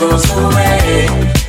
goes away.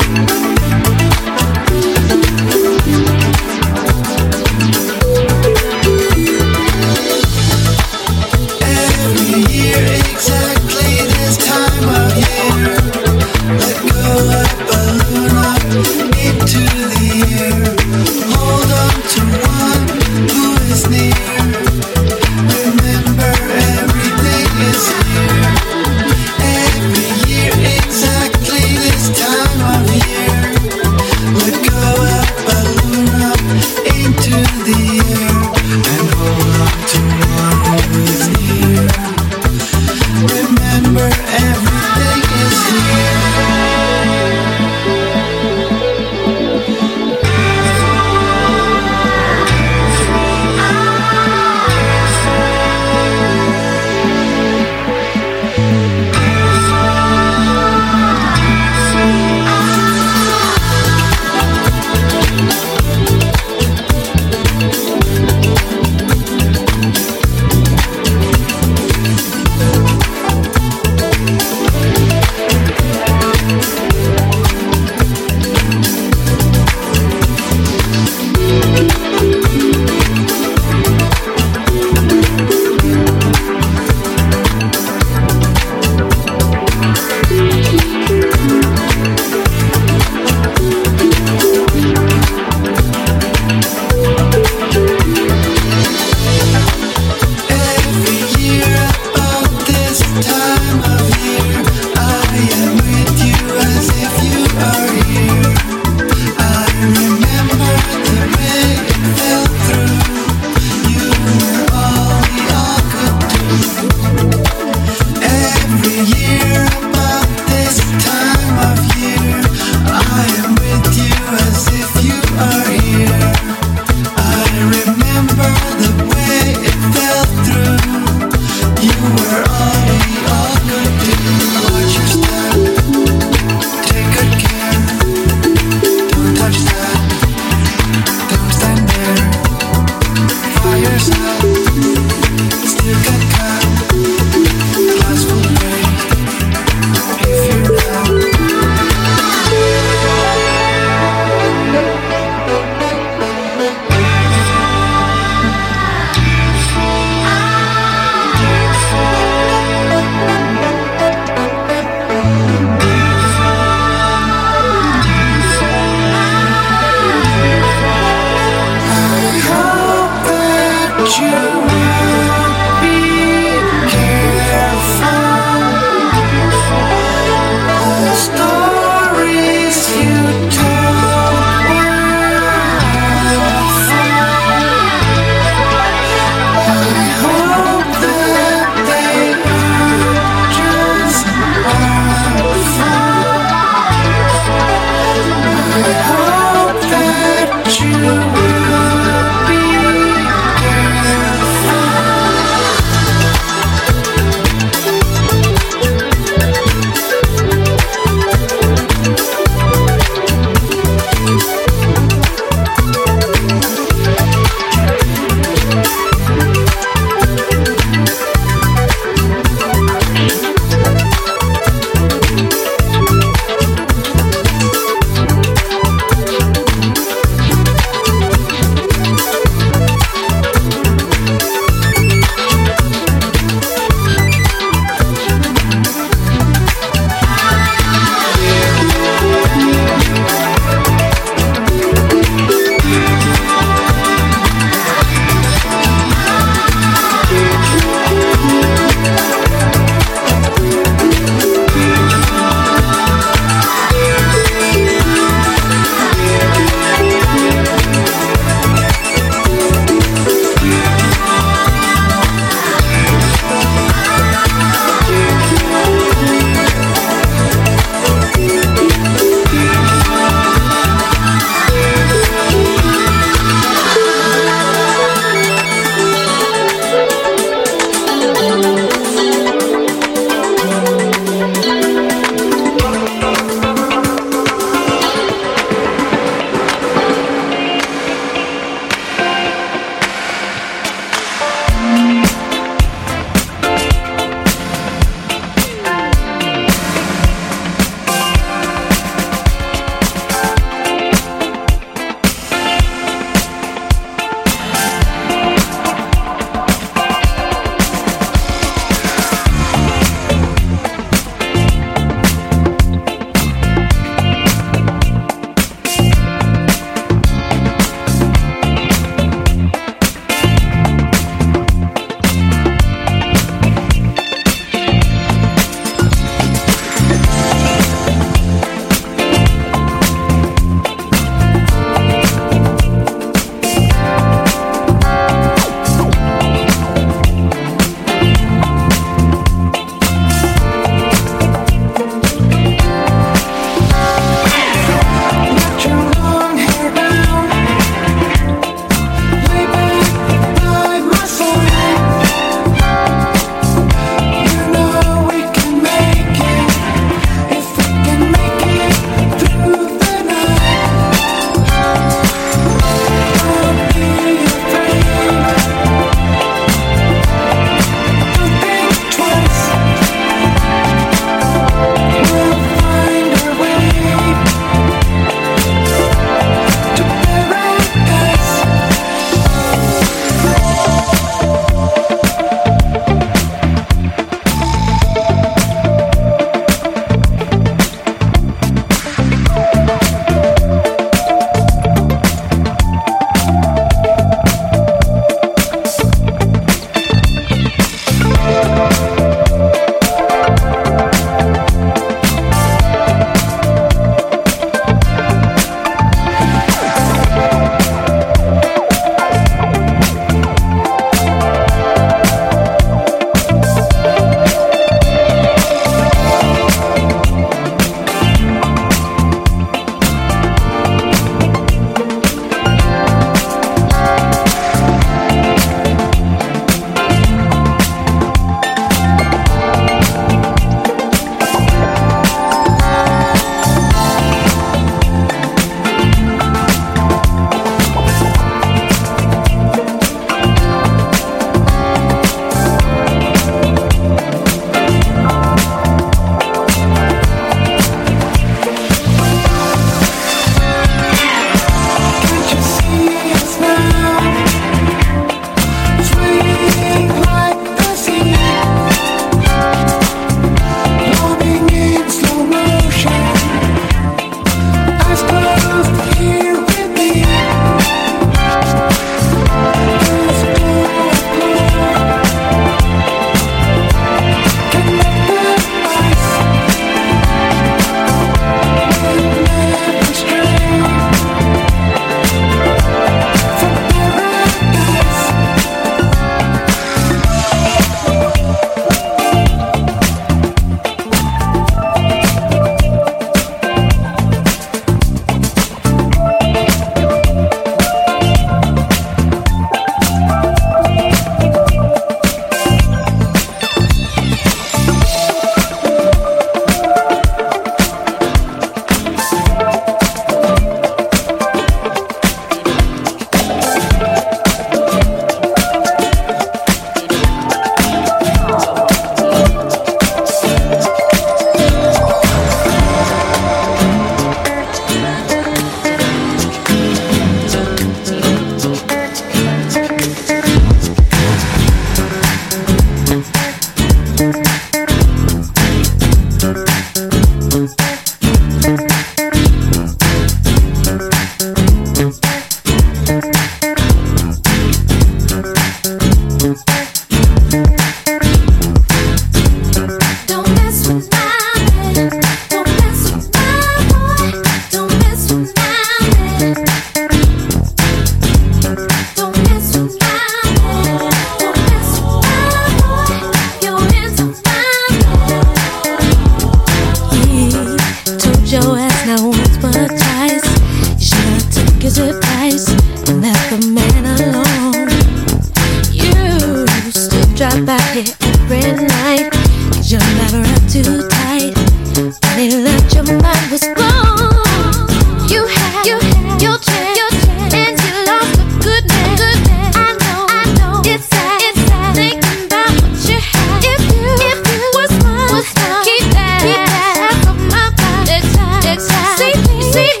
Don't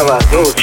Yavaş dur.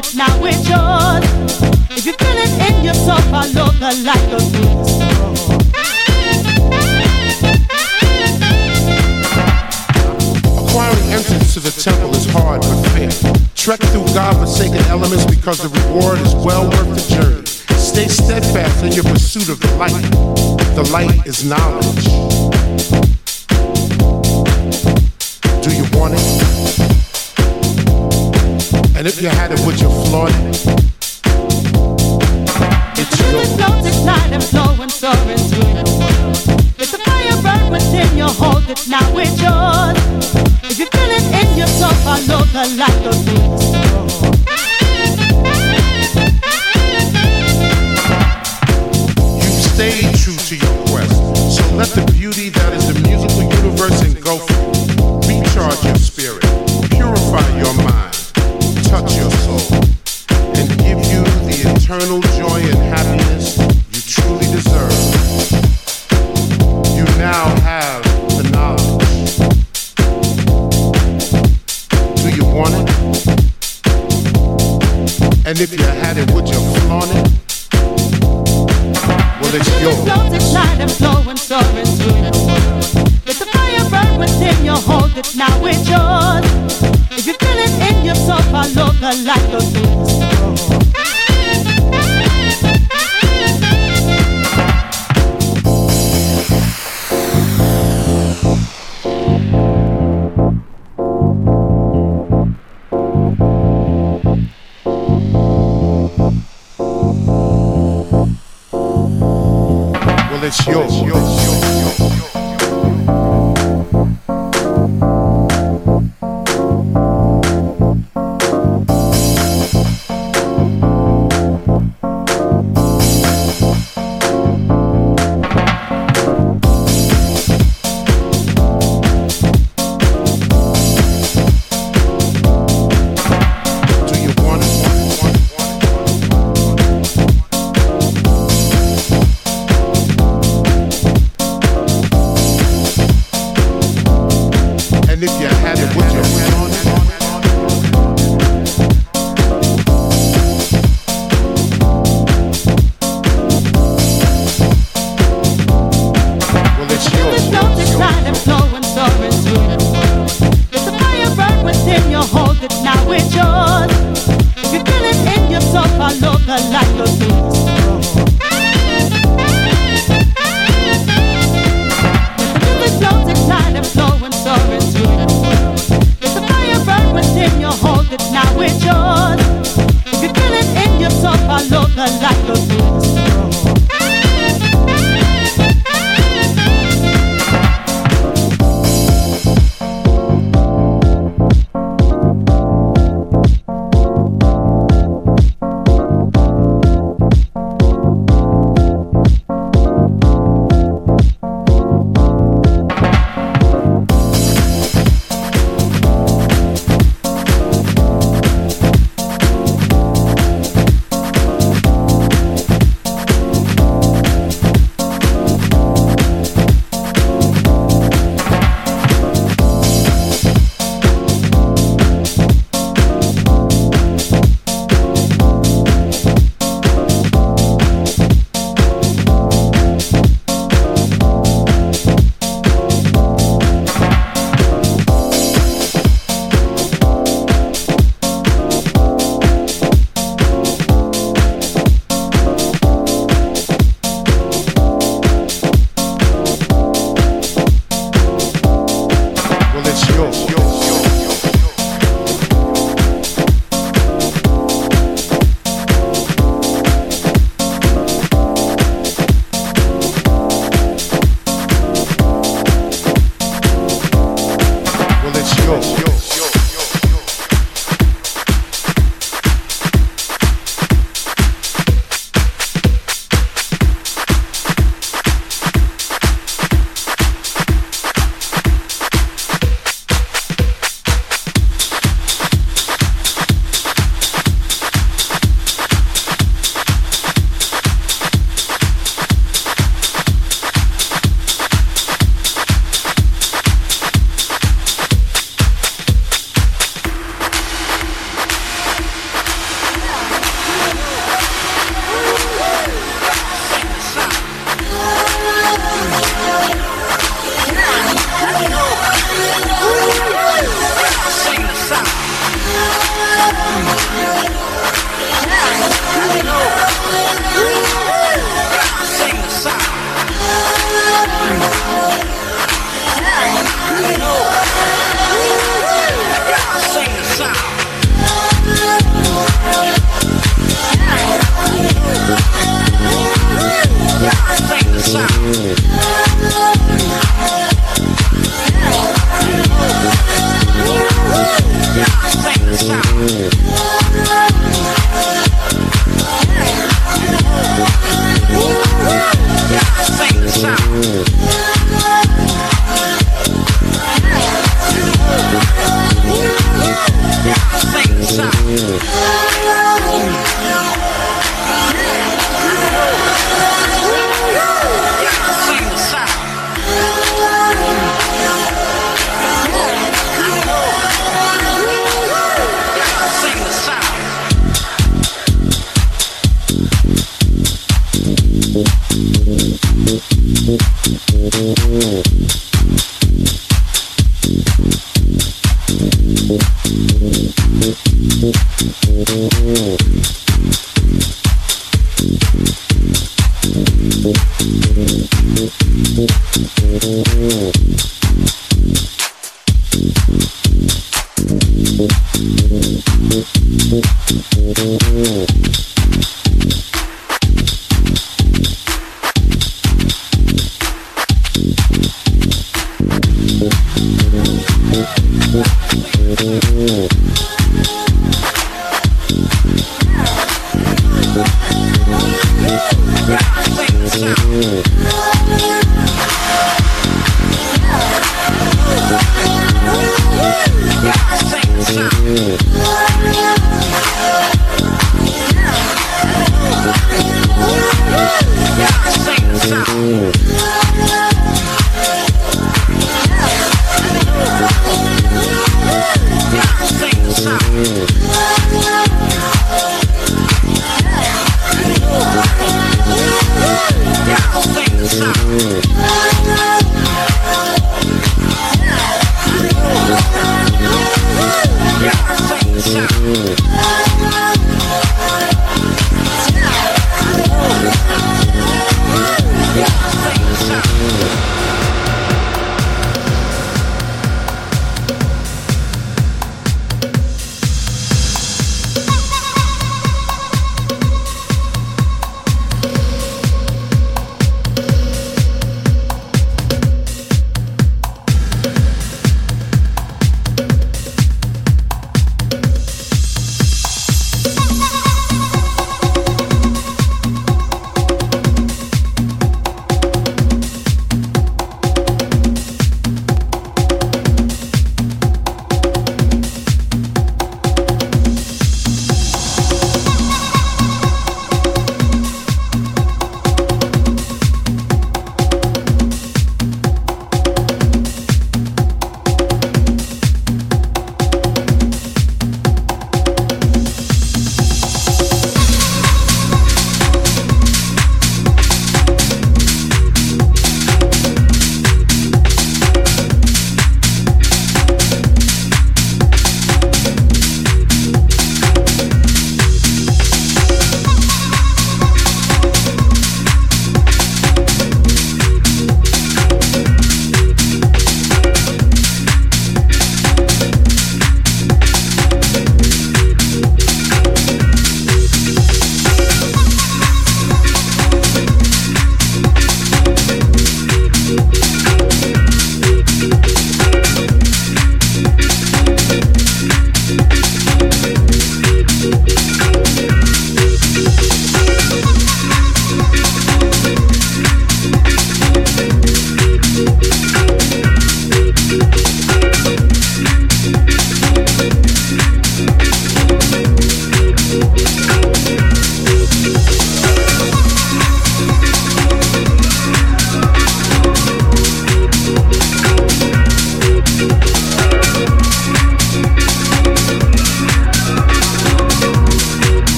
It now, it's yours. If you feel it in your soul, follow the light of Acquiring entrance to the temple is hard but fair. Trek through God-forsaken elements because the reward is well worth the journey. Stay steadfast in your pursuit of the light. The light is knowledge. Do you want it? And if you had it, would you flaunt it? It's yours. The flows and flow and soaring through the world. Let the fire burn within you, hold it now, it's yours. If you feel it in your soul, follow the light of You stay true to your quest, so let the beauty that is the musical universe touch your soul, and give you the eternal joy and happiness you truly deserve. You now have the knowledge. Do you want it? And if you had it, would follow the